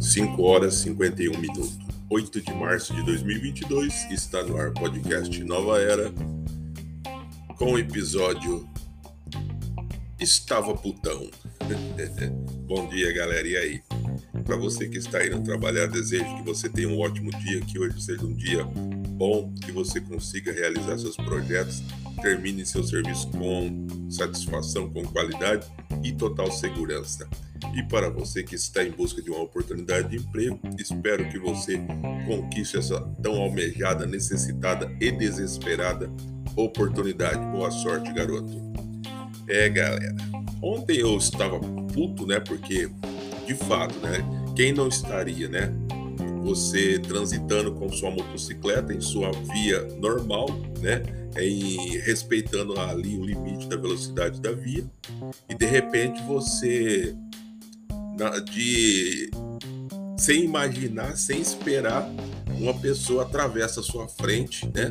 5 horas e 51 minutos. 8 de março de 2022 está no ar podcast Nova Era com o episódio Estava Putão. Bom dia, galera. E aí? Para você que está indo trabalhar, desejo que você tenha um ótimo dia, que hoje seja um dia bom, que você consiga realizar seus projetos, termine seu serviço com satisfação, com qualidade e total segurança. E para você que está em busca de uma oportunidade de emprego, espero que você conquiste essa tão almejada, necessitada e desesperada oportunidade. Boa sorte, garoto. É, galera. Ontem eu estava puto, né? Porque, de fato, né? Quem não estaria, né? Você transitando com sua motocicleta em sua via normal, né? Em, respeitando ali o limite da velocidade da via, e de repente você de sem imaginar, sem esperar, uma pessoa atravessa a sua frente, né,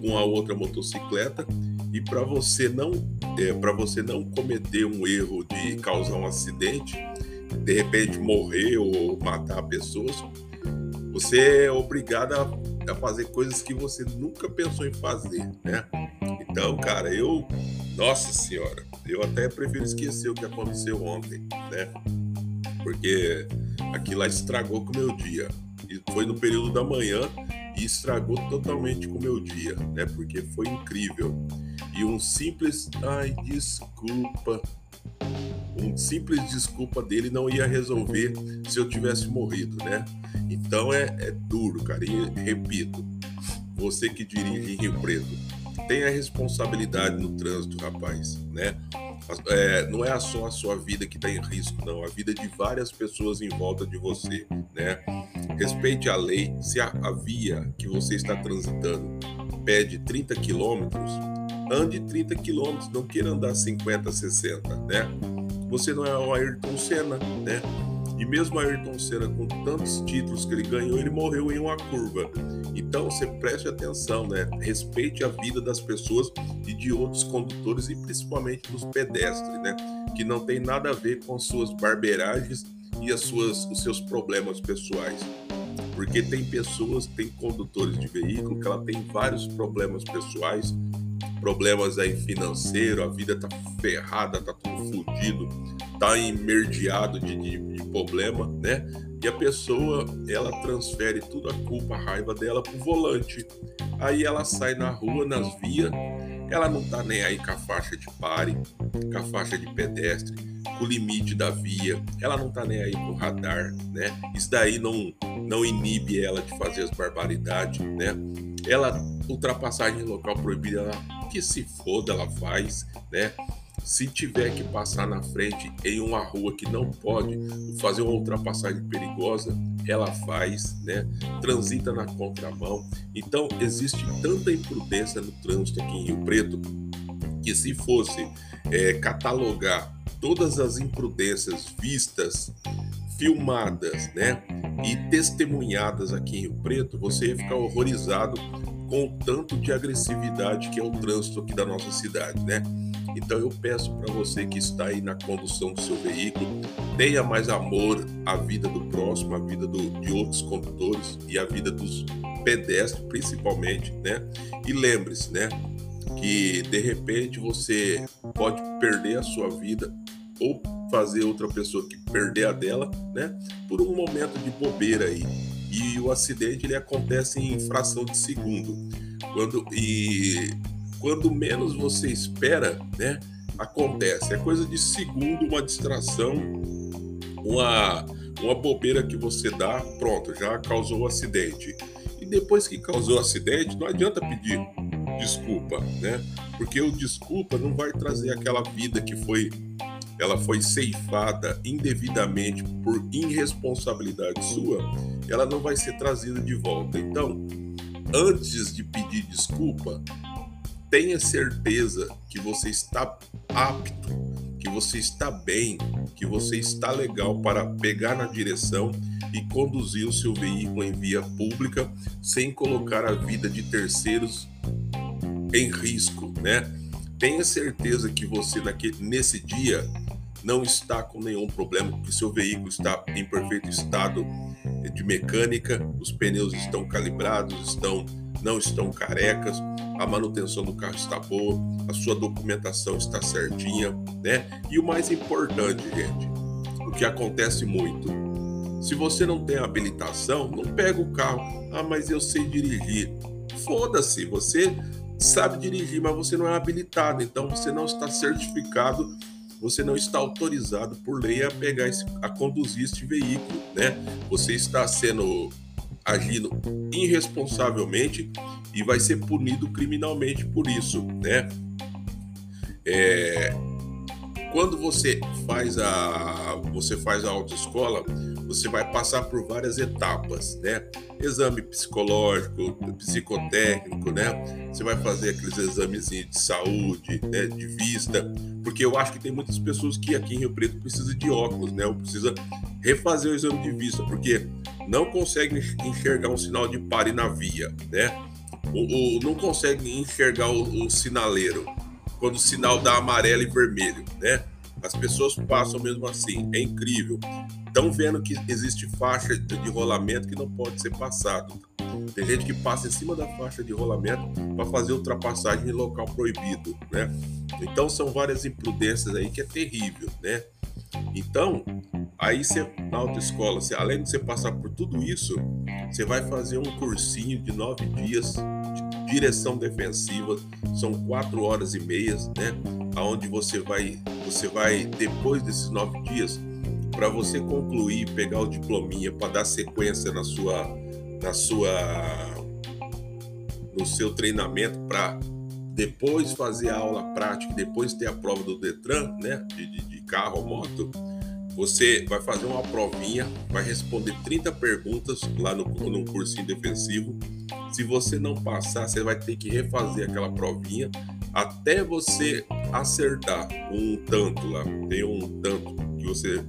com a outra motocicleta e para você não é, para você não cometer um erro de causar um acidente, de repente morrer ou matar pessoas, você é obrigado a, a fazer coisas que você nunca pensou em fazer, né? Então, cara, eu, nossa senhora, eu até prefiro esquecer o que aconteceu ontem, né? porque aquilo lá estragou com o meu dia. E foi no período da manhã e estragou totalmente com o meu dia, né? Porque foi incrível. E um simples, ai, desculpa, um simples desculpa dele não ia resolver se eu tivesse morrido, né? Então é, é duro, cara. E repito, você que dirige em Rio Preto, tem a responsabilidade no trânsito, rapaz, né? É, não é só a sua vida que está em risco, não. A vida de várias pessoas em volta de você, né? Respeite a lei. Se a, a via que você está transitando pede 30 quilômetros, ande 30 quilômetros. Não queira andar 50, 60, né? Você não é o Ayrton Senna, né? E mesmo Ayrton Senna, com tantos títulos que ele ganhou, ele morreu em uma curva. Então, você preste atenção, né? Respeite a vida das pessoas e de outros condutores e principalmente dos pedestres, né? Que não tem nada a ver com suas barbeiragens e as suas, os seus problemas pessoais. Porque tem pessoas, tem condutores de veículo que ela tem vários problemas pessoais, problemas aí financeiro, a vida tá ferrada, tá tudo fodido, tá emerdiado de, de, de, problema, né? E a pessoa, ela transfere toda a culpa, a raiva dela pro volante. Aí ela sai na rua, nas vias, ela não tá nem aí com a faixa de pare, com a faixa de pedestre, com o limite da via, ela não tá nem aí com o radar, né? Isso daí não, não inibe ela de fazer as barbaridades, né? Ela, ultrapassagem local proibida, ela que se foda ela faz, né? Se tiver que passar na frente em uma rua que não pode fazer uma ultrapassagem perigosa, ela faz, né? Transita na contramão. Então, existe tanta imprudência no trânsito aqui em Rio Preto que se fosse é, catalogar todas as imprudências vistas, filmadas, né, e testemunhadas aqui em Rio Preto, você ia ficar horrorizado com o tanto de agressividade que é o trânsito aqui da nossa cidade, né? Então eu peço para você que está aí na condução do seu veículo, tenha mais amor à vida do próximo, à vida do, de outros condutores e à vida dos pedestres, principalmente, né? E lembre-se, né? Que de repente você pode perder a sua vida ou fazer outra pessoa que perder a dela, né? Por um momento de bobeira aí e o acidente ele acontece em fração de segundo. Quando, e quando menos você espera, né, acontece. É coisa de segundo, uma distração, uma, uma bobeira que você dá, pronto, já causou o um acidente. E depois que causou o acidente, não adianta pedir desculpa, né? Porque o desculpa não vai trazer aquela vida que foi ela foi ceifada indevidamente por irresponsabilidade sua, ela não vai ser trazida de volta. Então, antes de pedir desculpa, tenha certeza que você está apto, que você está bem, que você está legal para pegar na direção e conduzir o seu veículo em via pública sem colocar a vida de terceiros em risco, né? Tenha certeza que você naquele, nesse dia não está com nenhum problema, que seu veículo está em perfeito estado de mecânica, os pneus estão calibrados, estão não estão carecas, a manutenção do carro está boa, a sua documentação está certinha, né? E o mais importante, gente, o que acontece muito, se você não tem habilitação, não pega o carro. Ah, mas eu sei dirigir. Foda-se, você sabe dirigir, mas você não é habilitado, então você não está certificado, você não está autorizado por lei a pegar esse, a conduzir este veículo, né? Você está sendo agindo irresponsavelmente e vai ser punido criminalmente por isso, né? É, quando você faz a você faz a autoescola, você vai passar por várias etapas, né? Exame psicológico, psicotécnico, né? Você vai fazer aqueles exames de saúde, né? de vista, porque eu acho que tem muitas pessoas que aqui em Rio Preto precisam de óculos, né? Ou precisa refazer o exame de vista, porque não consegue enxergar um sinal de pare na via, né? Ou, ou não consegue enxergar o, o sinaleiro quando o sinal dá amarelo e vermelho, né? As pessoas passam mesmo assim, é incrível. Estão vendo que existe faixa de rolamento que não pode ser passado. Tem gente que passa em cima da faixa de rolamento para fazer ultrapassagem em local proibido, né? Então são várias imprudências aí que é terrível, né? Então, aí você na autoescola, você, além de você passar por tudo isso, você vai fazer um cursinho de nove dias de direção defensiva, são quatro horas e meias, né? Aonde você vai, você vai depois desses nove dias, para você concluir, pegar o diplominha para dar sequência na sua, na sua, no seu treinamento para depois fazer a aula prática, depois ter a prova do Detran, né? De, de, de carro ou moto você vai fazer uma provinha, vai responder 30 perguntas lá no, no cursinho defensivo. Se você não passar, você vai ter que refazer aquela provinha até você acertar um tanto lá. Tem um tanto que você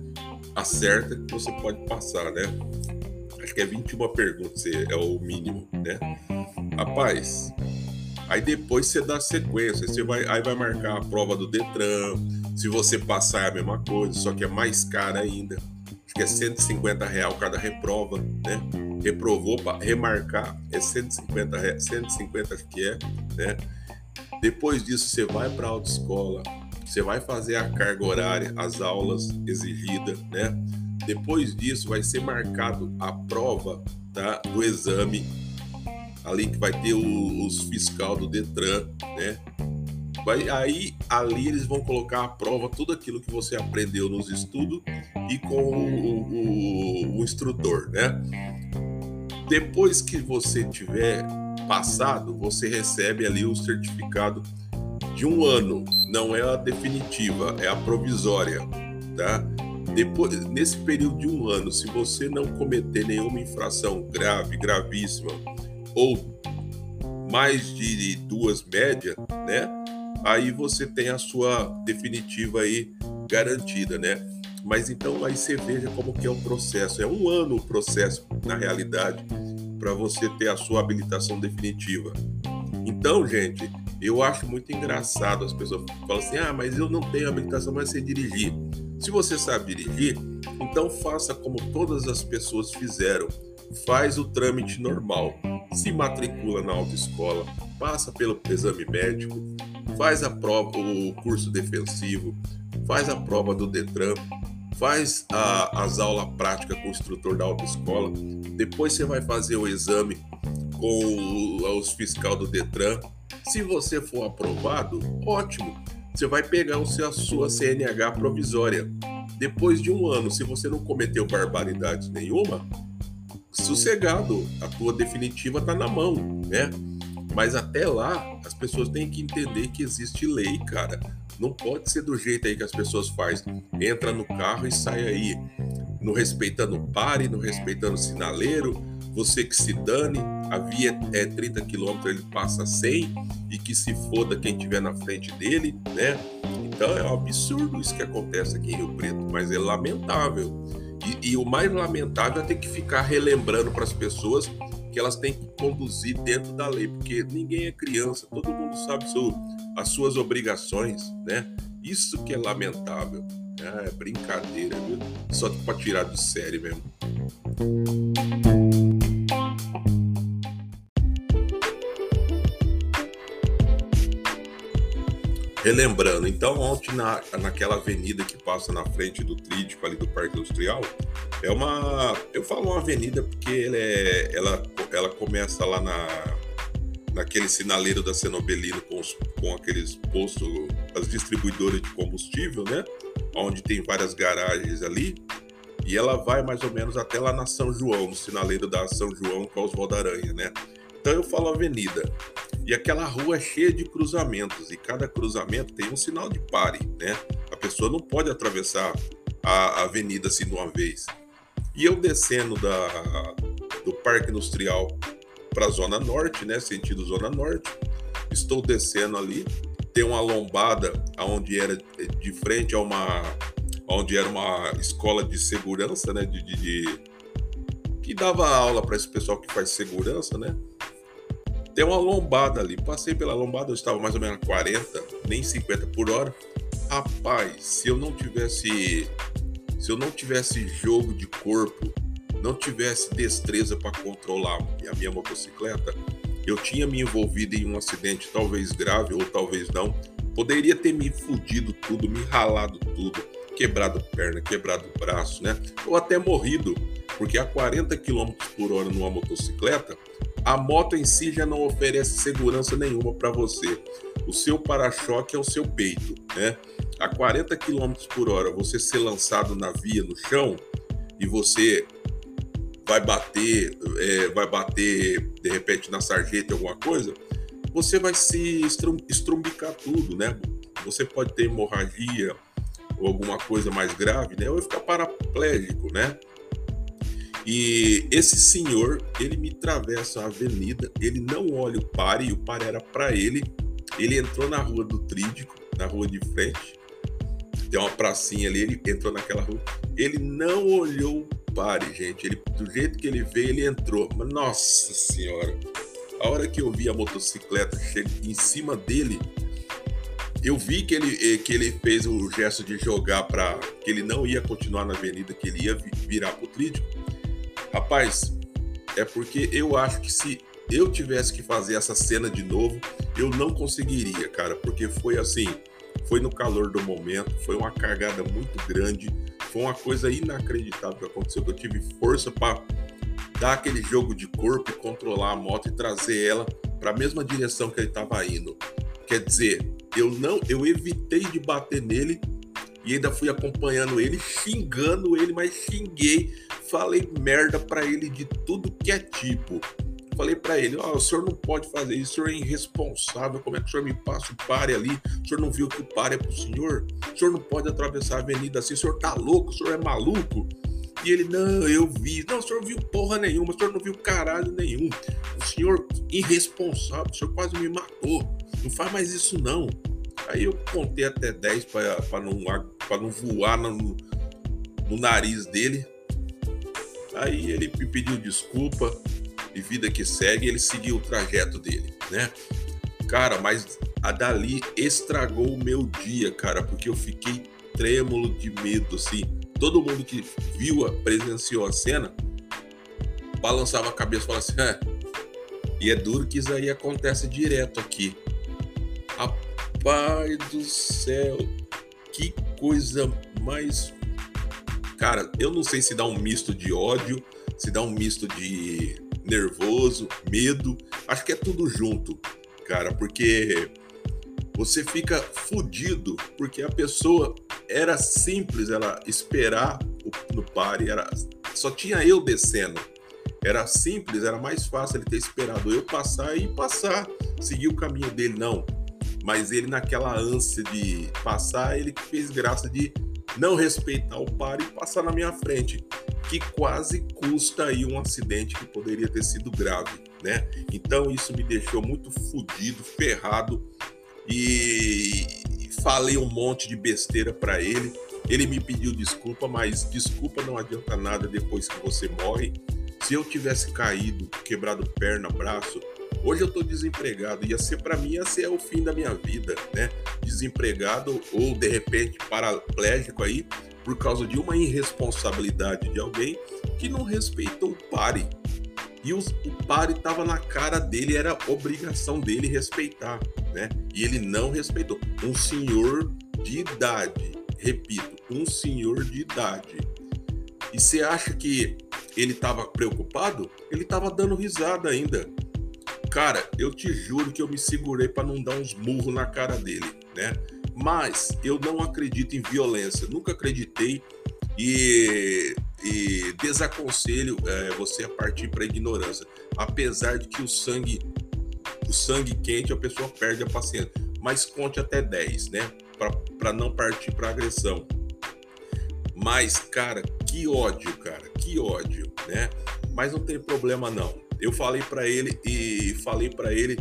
acerta que você pode passar, né? Acho que é 21 perguntas, é o mínimo, né? Rapaz, aí depois você dá sequência, você vai, aí vai marcar a prova do Detran, se você passar é a mesma coisa, só que é mais cara ainda. Acho que é 150 real cada reprova, né? Reprovou para remarcar é 150 real, 150 acho que é, né? Depois disso você vai para a autoescola, você vai fazer a carga horária, as aulas exigidas, né? Depois disso vai ser marcado a prova tá, do exame ali que vai ter o, os fiscal do Detran, né? Vai, aí ali eles vão colocar à prova tudo aquilo que você aprendeu nos estudos e com o, o, o instrutor, né? Depois que você tiver passado, você recebe ali o certificado de um ano. Não é a definitiva, é a provisória, tá? Depois, nesse período de um ano, se você não cometer nenhuma infração grave, gravíssima, ou mais de duas médias, né? aí você tem a sua definitiva aí garantida, né? Mas então aí você veja como que é o processo. É um ano o processo, na realidade, para você ter a sua habilitação definitiva. Então, gente, eu acho muito engraçado as pessoas falam assim: ah, mas eu não tenho habilitação, mas sei dirigir. Se você sabe dirigir, então faça como todas as pessoas fizeram. Faz o trâmite normal, se matricula na autoescola, passa pelo exame médico, faz a prova, o curso defensivo, faz a prova do Detran, faz a, as aulas práticas com o instrutor da autoescola, depois você vai fazer o exame com os fiscal do Detran. Se você for aprovado, ótimo, você vai pegar o seu, a sua CNH provisória. Depois de um ano, se você não cometeu barbaridade nenhuma, sossegado, a tua definitiva está na mão, né? Mas até lá, as pessoas têm que entender que existe lei, cara. Não pode ser do jeito aí que as pessoas fazem. Entra no carro e sai aí. Não respeitando o pare, não respeitando o sinaleiro. Você que se dane, a via é 30 km, ele passa 100 e que se foda quem tiver na frente dele, né? Então é um absurdo isso que acontece aqui em Rio Preto, mas é lamentável. E, e o mais lamentável é ter que ficar relembrando para as pessoas que elas têm que conduzir dentro da lei, porque ninguém é criança, todo mundo sabe seu, as suas obrigações, né? Isso que é lamentável. É brincadeira, viu? Só pra tirar de série mesmo. Relembrando, então ontem na, naquela avenida que passa na frente do Trídico ali do Parque Industrial, é uma. Eu falo uma avenida porque ela, é, ela, ela começa lá na, naquele sinaleiro da Cenobelino com, os, com aqueles postos, as distribuidoras de combustível, né? Onde tem várias garagens ali. E ela vai mais ou menos até lá na São João, no sinaleiro da São João com os da Aranha, né? Então eu falo avenida. E aquela rua é cheia de cruzamentos e cada cruzamento tem um sinal de pare, né? A pessoa não pode atravessar a avenida assim de uma vez. E eu descendo da, do Parque Industrial para a Zona Norte, né? Sentido Zona Norte. Estou descendo ali, tem uma lombada onde era de frente a uma onde era uma escola de segurança, né? De, de, de que dava aula para esse pessoal que faz segurança, né? Tem uma lombada ali. Passei pela lombada, eu estava mais ou menos 40, nem 50 por hora. Rapaz, se eu não tivesse. Se eu não tivesse jogo de corpo, não tivesse destreza para controlar a minha motocicleta, eu tinha me envolvido em um acidente, talvez grave ou talvez não. Poderia ter me fudido tudo, me ralado tudo, quebrado perna, quebrado braço, né? Ou até morrido, porque a 40 km por hora numa motocicleta, a moto em si já não oferece segurança nenhuma para você. O seu para-choque é o seu peito, né? A 40 km por hora, você ser lançado na via, no chão, e você vai bater, é, vai bater de repente na sarjeta alguma coisa, você vai se estrumbicar tudo, né? Você pode ter hemorragia ou alguma coisa mais grave, né? Ou ficar paraplégico, né? E esse senhor, ele me atravessa a avenida, ele não olha o pare, o pare era para ele. Ele entrou na rua do Trídico, na rua de frente. Tem uma pracinha ali, ele entrou naquela rua. Ele não olhou o pare, gente. Ele, do jeito que ele veio, ele entrou. Mas, nossa senhora. A hora que eu vi a motocicleta em cima dele, eu vi que ele, eh, que ele fez o gesto de jogar para que ele não ia continuar na avenida, que ele ia virar pro trídico. Rapaz, é porque eu acho que se eu tivesse que fazer essa cena de novo, eu não conseguiria, cara, porque foi assim, foi no calor do momento, foi uma cagada muito grande, foi uma coisa inacreditável que aconteceu, que eu tive força para dar aquele jogo de corpo controlar a moto e trazer ela para a mesma direção que ele estava indo. Quer dizer, eu não, eu evitei de bater nele e ainda fui acompanhando ele, xingando ele, mas xinguei falei merda para ele de tudo que é tipo. Falei para ele: oh, o senhor não pode fazer isso, o senhor é irresponsável. Como é que o senhor me passa o pare ali? O senhor não viu que o pare é pro senhor? O senhor não pode atravessar a avenida assim, o senhor tá louco, o senhor é maluco. E ele, não, eu vi. Não, o senhor viu porra nenhuma, o senhor não viu caralho nenhum. O senhor irresponsável, o senhor quase me matou. Não faz mais isso, não. Aí eu contei até 10 para não, não voar no, no nariz dele. Aí ele me pediu desculpa e vida que segue, ele seguiu o trajeto dele, né? Cara, mas a dali estragou o meu dia, cara, porque eu fiquei trêmulo de medo, assim. Todo mundo que viu, presenciou a cena, balançava a cabeça e falava assim: ah, e é duro que isso aí acontece direto aqui. Rapaz do céu, que coisa mais Cara, eu não sei se dá um misto de ódio, se dá um misto de nervoso, medo. Acho que é tudo junto, cara, porque você fica fudido porque a pessoa era simples ela esperar no pare, era só tinha eu descendo. Era simples, era mais fácil ele ter esperado eu passar e passar, seguir o caminho dele não. Mas ele naquela ânsia de passar, ele fez graça de não respeitar o par e passar na minha frente, que quase custa aí um acidente que poderia ter sido grave, né? Então isso me deixou muito fodido, ferrado e falei um monte de besteira para ele. Ele me pediu desculpa, mas desculpa não adianta nada depois que você morre. Se eu tivesse caído, quebrado perna, braço, Hoje eu estou desempregado, ia ser para mim ia ser o fim da minha vida, né? Desempregado ou de repente paraplégico aí por causa de uma irresponsabilidade de alguém que não respeitou o pare. E os, o pare estava na cara dele, era obrigação dele respeitar, né? E ele não respeitou. Um senhor de idade, repito, um senhor de idade. E você acha que ele estava preocupado? Ele estava dando risada ainda. Cara, eu te juro que eu me segurei para não dar uns murros na cara dele, né? Mas eu não acredito em violência, nunca acreditei e, e desaconselho é, você a partir para ignorância, apesar de que o sangue, o sangue quente a pessoa perde a paciência, mas conte até 10, né? Para não partir para agressão. Mas, cara, que ódio, cara, que ódio, né? Mas não tem problema não eu falei para ele e falei para ele,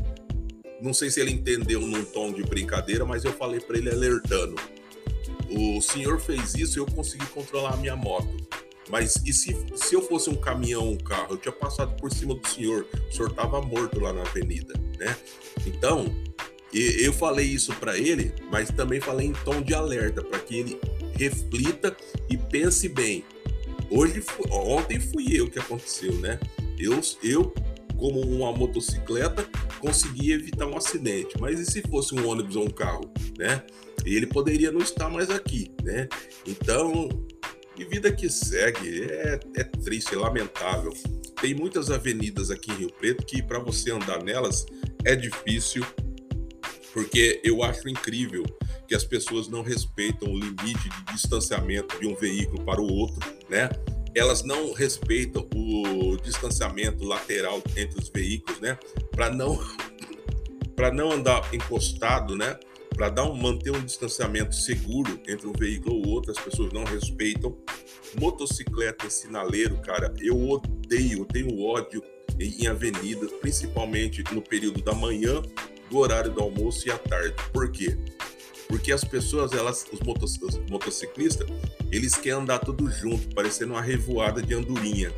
não sei se ele entendeu num tom de brincadeira, mas eu falei para ele alertando. O senhor fez isso, eu consegui controlar a minha moto. Mas e se, se eu fosse um caminhão, um carro, eu tinha passado por cima do senhor, o senhor estava morto lá na avenida, né? Então, eu falei isso para ele, mas também falei em tom de alerta, para que ele reflita e pense bem. Hoje, ontem fui eu que aconteceu, né? Eu, eu como uma motocicleta, consegui evitar um acidente. Mas e se fosse um ônibus ou um carro, né? Ele poderia não estar mais aqui, né? Então, e vida que segue é, é triste, é lamentável. Tem muitas avenidas aqui em Rio Preto que para você andar nelas é difícil, porque eu acho incrível que as pessoas não respeitam o limite de distanciamento de um veículo para o outro, né? Elas não respeitam o distanciamento lateral entre os veículos, né? Para não para não andar encostado, né? Para dar um manter um distanciamento seguro entre um veículo ou outro, as pessoas não respeitam. Motocicleta em sinaleiro, cara, eu odeio, eu tenho ódio em, em avenidas, principalmente no período da manhã, do horário do almoço e à tarde. Por quê? Porque as pessoas, elas, os, motos, os motociclistas, eles querem andar tudo junto, parecendo uma revoada de andorinha.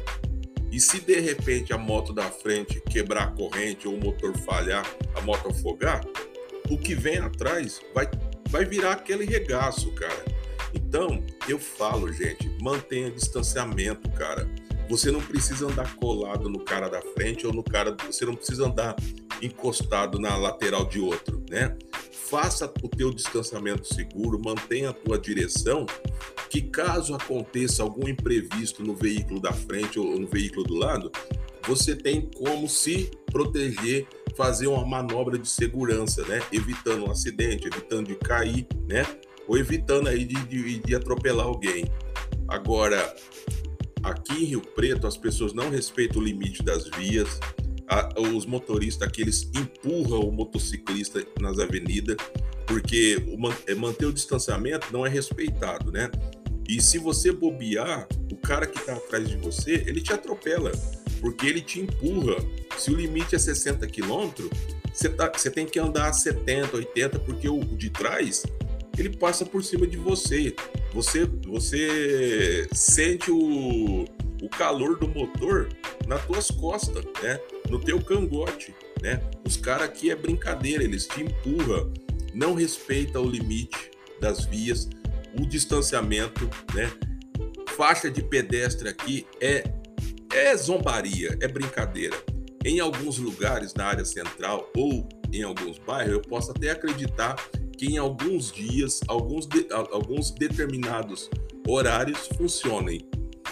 E se de repente a moto da frente quebrar a corrente ou o motor falhar, a moto afogar, o que vem atrás vai, vai virar aquele regaço, cara. Então, eu falo, gente, mantenha distanciamento, cara. Você não precisa andar colado no cara da frente ou no cara. Você não precisa andar encostado na lateral de outro, né? Faça o teu distanciamento seguro, mantenha a tua direção, que caso aconteça algum imprevisto no veículo da frente ou no veículo do lado, você tem como se proteger, fazer uma manobra de segurança, né? Evitando um acidente, evitando de cair, né? Ou evitando aí de, de, de atropelar alguém. Agora, aqui em Rio Preto, as pessoas não respeitam o limite das vias, a, os motoristas que eles empurram o motociclista nas avenidas, porque o, é, manter o distanciamento não é respeitado, né? E se você bobear, o cara que está atrás de você, ele te atropela, porque ele te empurra. Se o limite é 60 km, você, tá, você tem que andar a 70, 80, porque o, o de trás ele passa por cima de você. Você, você sente o, o calor do motor nas tuas costas, né? No teu cangote, né? Os caras aqui é brincadeira, eles te empurram, não respeita o limite das vias, o distanciamento, né? Faixa de pedestre aqui é é zombaria, é brincadeira. Em alguns lugares na área central ou em alguns bairros, eu posso até acreditar que em alguns dias, alguns, de, alguns determinados horários funcionem,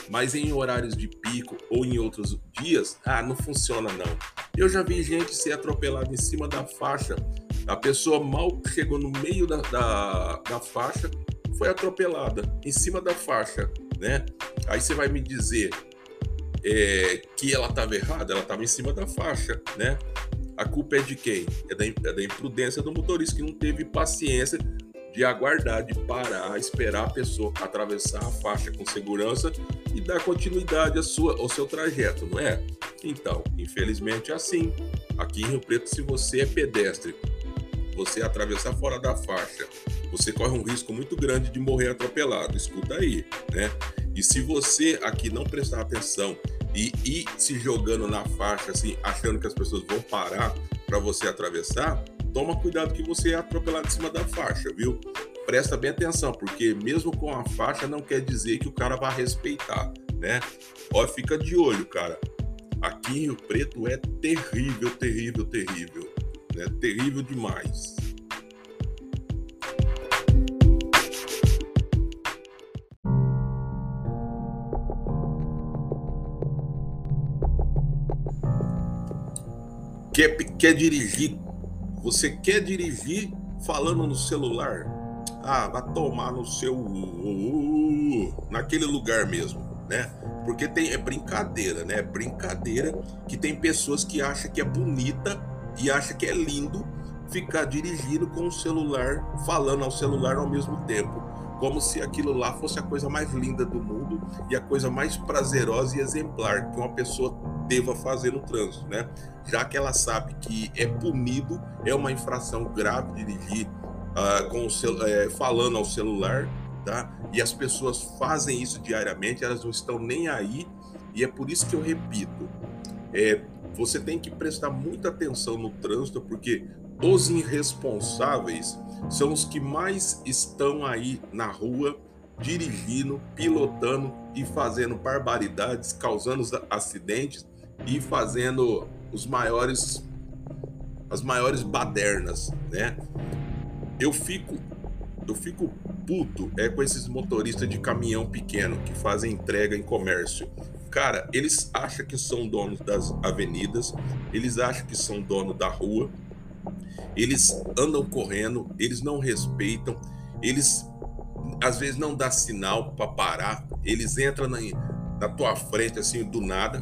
mas em horários de pico ou em outros dias, ah, não funciona não. Eu já vi gente ser atropelada em cima da faixa, a pessoa mal chegou no meio da, da, da faixa, foi atropelada em cima da faixa, né? Aí você vai me dizer é, que ela estava errada, ela estava em cima da faixa, né? A culpa é de quem? É da, é da imprudência do motorista que não teve paciência de aguardar, de parar, esperar a pessoa atravessar a faixa com segurança e dar continuidade à sua, ao seu trajeto, não é? Então, infelizmente é assim. Aqui em Rio Preto, se você é pedestre, você atravessar fora da faixa, você corre um risco muito grande de morrer atropelado. Escuta aí, né? E se você aqui não prestar atenção e ir se jogando na faixa, assim, achando que as pessoas vão parar para você atravessar, toma cuidado que você é atropelado em cima da faixa, viu? Presta bem atenção, porque mesmo com a faixa não quer dizer que o cara vai respeitar, né? Ó, fica de olho, cara. Aqui em Rio Preto é terrível, terrível, terrível, né? Terrível demais. Quer, quer dirigir? Você quer dirigir falando no celular? Ah, vai tomar no seu. naquele lugar mesmo, né? Porque tem, é brincadeira, né? É brincadeira que tem pessoas que acham que é bonita e acham que é lindo ficar dirigindo com o celular, falando ao celular ao mesmo tempo como se aquilo lá fosse a coisa mais linda do mundo e a coisa mais prazerosa e exemplar que uma pessoa deva fazer no trânsito, né? Já que ela sabe que é punido, é uma infração grave dirigir uh, com o é, falando ao celular, tá? E as pessoas fazem isso diariamente, elas não estão nem aí, e é por isso que eu repito, é, você tem que prestar muita atenção no trânsito, porque os irresponsáveis são os que mais estão aí na rua dirigindo, pilotando e fazendo barbaridades, causando acidentes e fazendo os maiores as maiores badernas, né? Eu fico eu fico puto é com esses motoristas de caminhão pequeno que fazem entrega em comércio. Cara, eles acham que são donos das avenidas, eles acham que são dono da rua, eles andam correndo, eles não respeitam, eles às vezes não dá sinal para parar, eles entram na, na tua frente assim do nada,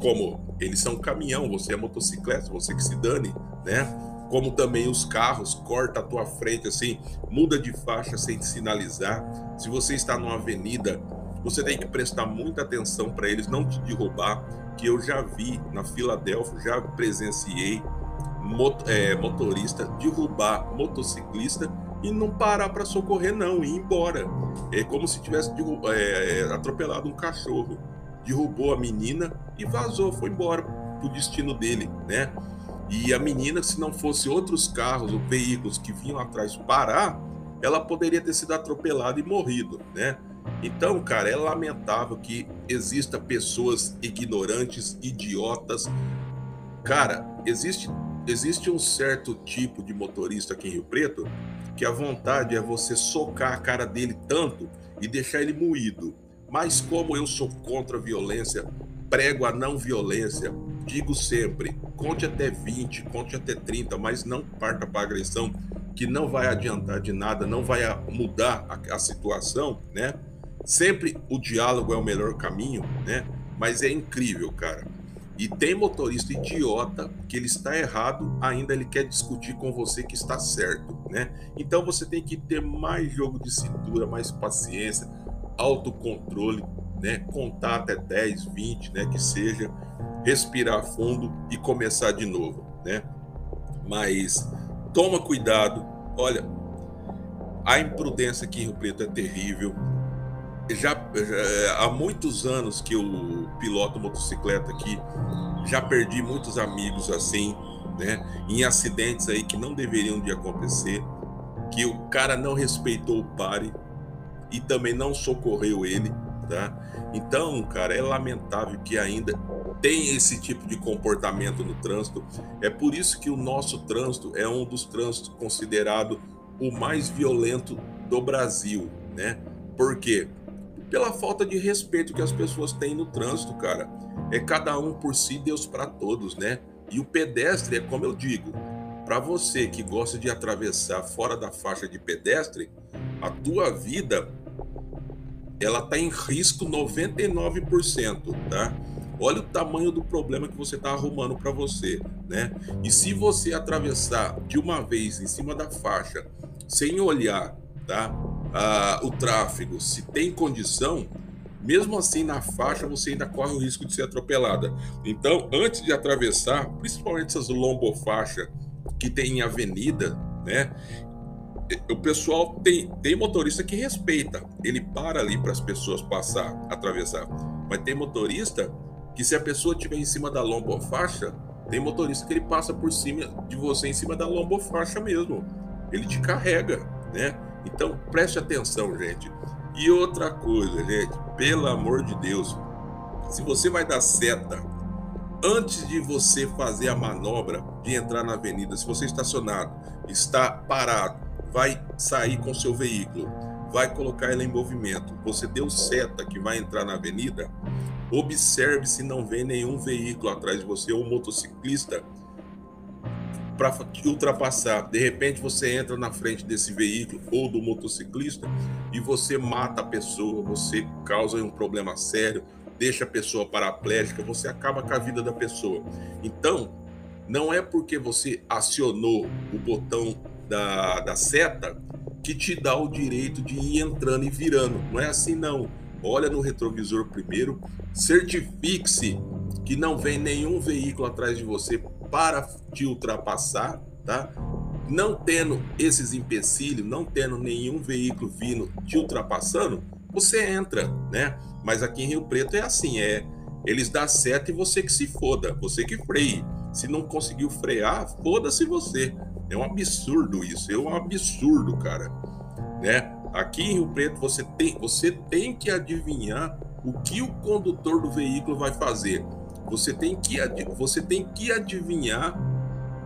como eles são caminhão, você é motocicleta, você que se dane, né? Como também os carros corta a tua frente assim, muda de faixa sem sinalizar. Se você está numa avenida, você tem que prestar muita atenção para eles não te derrubar, que eu já vi na Filadélfia, já presenciei mot é, motorista derrubar motociclista e não parar para socorrer, não, e ir embora. É como se tivesse é, é, atropelado um cachorro. Derrubou a menina e vazou, foi embora pro destino dele, né? E a menina, se não fosse outros carros ou veículos que vinham atrás parar, ela poderia ter sido atropelada e morrido, né? Então, cara, é lamentável que exista pessoas ignorantes, idiotas. Cara, existe existe um certo tipo de motorista aqui em Rio Preto que a vontade é você socar a cara dele tanto e deixar ele moído. Mas como eu sou contra a violência, prego a não violência, digo sempre, conte até 20, conte até 30, mas não parta para agressão, que não vai adiantar de nada, não vai mudar a, a situação, né? Sempre o diálogo é o melhor caminho, né? Mas é incrível, cara e tem motorista idiota que ele está errado, ainda ele quer discutir com você que está certo, né? Então você tem que ter mais jogo de cintura, mais paciência, autocontrole, né? Contar até 10, 20, né, que seja, respirar fundo e começar de novo, né? Mas toma cuidado. Olha, a imprudência aqui em Rio Preto é terrível já, já, há muitos anos que eu piloto motocicleta aqui, já perdi muitos amigos assim, né? Em acidentes aí que não deveriam de acontecer, que o cara não respeitou o pare e também não socorreu ele, tá? Então, cara, é lamentável que ainda tem esse tipo de comportamento no trânsito. É por isso que o nosso trânsito é um dos trânsitos considerado o mais violento do Brasil, né? Por quê? Pela falta de respeito que as pessoas têm no trânsito, cara. É cada um por si, Deus para todos, né? E o pedestre é como eu digo, para você que gosta de atravessar fora da faixa de pedestre, a tua vida ela tá em risco 99%, tá? Olha o tamanho do problema que você está arrumando para você, né? E se você atravessar de uma vez em cima da faixa sem olhar, tá? Ah, o tráfego, se tem condição, mesmo assim na faixa você ainda corre o risco de ser atropelada. Então, antes de atravessar, principalmente essas lombofaixas que tem em avenida, né? O pessoal tem, tem motorista que respeita, ele para ali para as pessoas passar, atravessar. Mas tem motorista que se a pessoa estiver em cima da lombofaixa, tem motorista que ele passa por cima de você em cima da lombofaixa mesmo. Ele te carrega, né? Então preste atenção, gente. E outra coisa, gente, pelo amor de Deus, se você vai dar seta antes de você fazer a manobra de entrar na avenida, se você estacionado, está parado, vai sair com seu veículo, vai colocar ele em movimento, você deu seta que vai entrar na avenida, observe se não vem nenhum veículo atrás de você ou motociclista para te ultrapassar. De repente você entra na frente desse veículo ou do motociclista e você mata a pessoa, você causa um problema sério, deixa a pessoa paraplégica, você acaba com a vida da pessoa. Então, não é porque você acionou o botão da, da seta que te dá o direito de ir entrando e virando. Não é assim, não. Olha no retrovisor primeiro, certifique-se que não vem nenhum veículo atrás de você para te ultrapassar, tá? Não tendo esses empecilhos, não tendo nenhum veículo vindo te ultrapassando, você entra, né? Mas aqui em Rio Preto é assim, é eles dão seta e você que se foda, você que freie. Se não conseguiu frear, foda-se você. É um absurdo isso, é um absurdo, cara. Né? Aqui em Rio Preto você tem, você tem que adivinhar o que o condutor do veículo vai fazer. Você tem que, você tem que adivinhar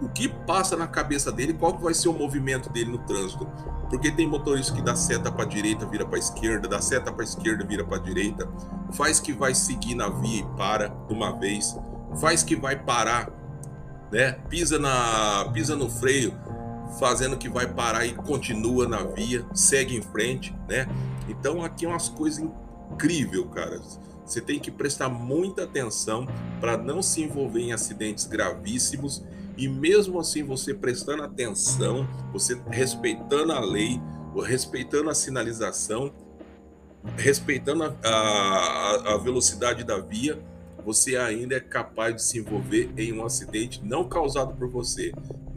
o que passa na cabeça dele, qual que vai ser o movimento dele no trânsito. Porque tem motorista que dá seta para direita, vira para esquerda, dá seta para esquerda, vira para direita, faz que vai seguir na via e para de uma vez, faz que vai parar, né? Pisa na pisa no freio, fazendo que vai parar e continua na via, segue em frente, né? Então aqui é umas coisas incríveis, cara. Você tem que prestar muita atenção para não se envolver em acidentes gravíssimos e mesmo assim você prestando atenção, você respeitando a lei, respeitando a sinalização, respeitando a, a, a velocidade da via, você ainda é capaz de se envolver em um acidente não causado por você,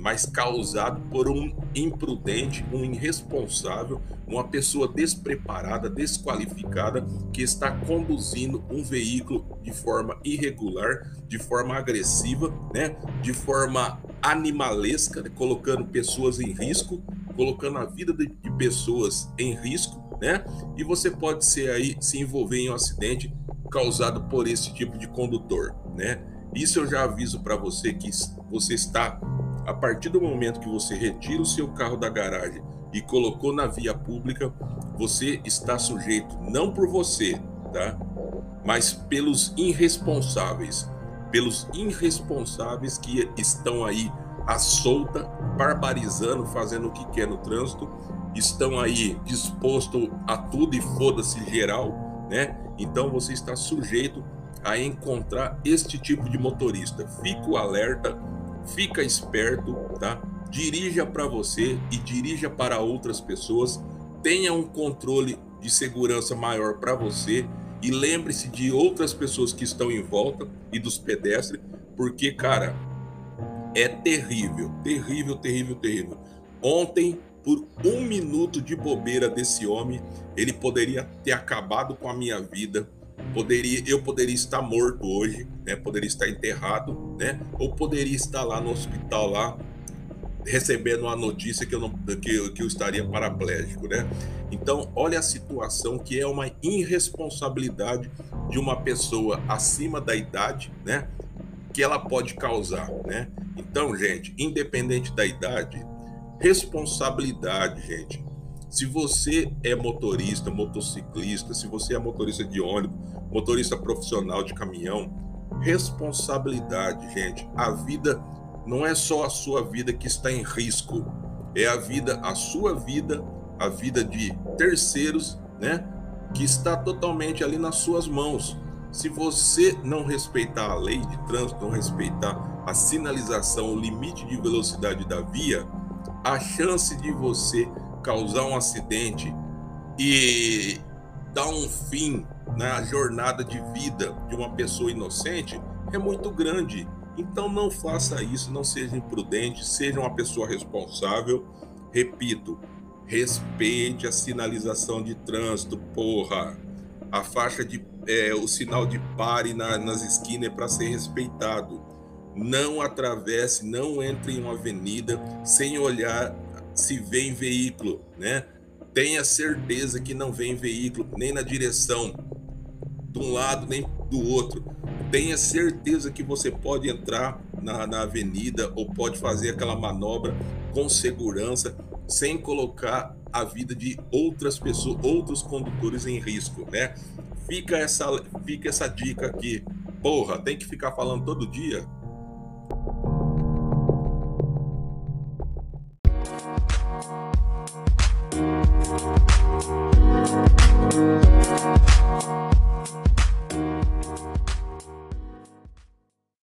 mas causado por um imprudente, um irresponsável, uma pessoa despreparada, desqualificada, que está conduzindo um veículo de forma irregular, de forma agressiva, né? de forma animalesca, né? colocando pessoas em risco, colocando a vida de, de pessoas em risco, né? E você pode ser aí se envolver em um acidente causado por esse tipo de condutor, né? Isso eu já aviso para você que você está a partir do momento que você retira o seu carro da garagem e colocou na via pública, você está sujeito não por você, tá? Mas pelos irresponsáveis, pelos irresponsáveis que estão aí à solta, barbarizando, fazendo o que quer no trânsito, estão aí disposto a tudo e foda-se geral, né? Então você está sujeito a encontrar este tipo de motorista. Fico alerta fica esperto, tá? Dirija para você e dirija para outras pessoas. Tenha um controle de segurança maior para você e lembre-se de outras pessoas que estão em volta e dos pedestres, porque, cara, é terrível, terrível, terrível, terrível. Ontem, por um minuto de bobeira desse homem, ele poderia ter acabado com a minha vida poderia eu poderia estar morto hoje, né? Poderia estar enterrado, né? Ou poderia estar lá no hospital lá recebendo a notícia que eu não que, que eu estaria paraplégico, né? Então, olha a situação que é uma irresponsabilidade de uma pessoa acima da idade, né? Que ela pode causar, né? Então, gente, independente da idade, responsabilidade, gente. Se você é motorista, motociclista, se você é motorista de ônibus, motorista profissional de caminhão, responsabilidade, gente. A vida não é só a sua vida que está em risco, é a vida, a sua vida, a vida de terceiros, né? Que está totalmente ali nas suas mãos. Se você não respeitar a lei de trânsito, não respeitar a sinalização, o limite de velocidade da via, a chance de você causar um acidente e dar um fim na jornada de vida de uma pessoa inocente é muito grande. Então não faça isso, não seja imprudente, seja uma pessoa responsável. Repito, respeite a sinalização de trânsito, porra. A faixa de é, o sinal de pare na, nas esquinas é para ser respeitado. Não atravesse, não entre em uma avenida sem olhar se vem veículo, né? Tenha certeza que não vem veículo nem na direção de um lado nem do outro. Tenha certeza que você pode entrar na, na avenida ou pode fazer aquela manobra com segurança, sem colocar a vida de outras pessoas, outros condutores em risco, né? Fica essa, fica essa dica aqui. Porra, tem que ficar falando todo dia?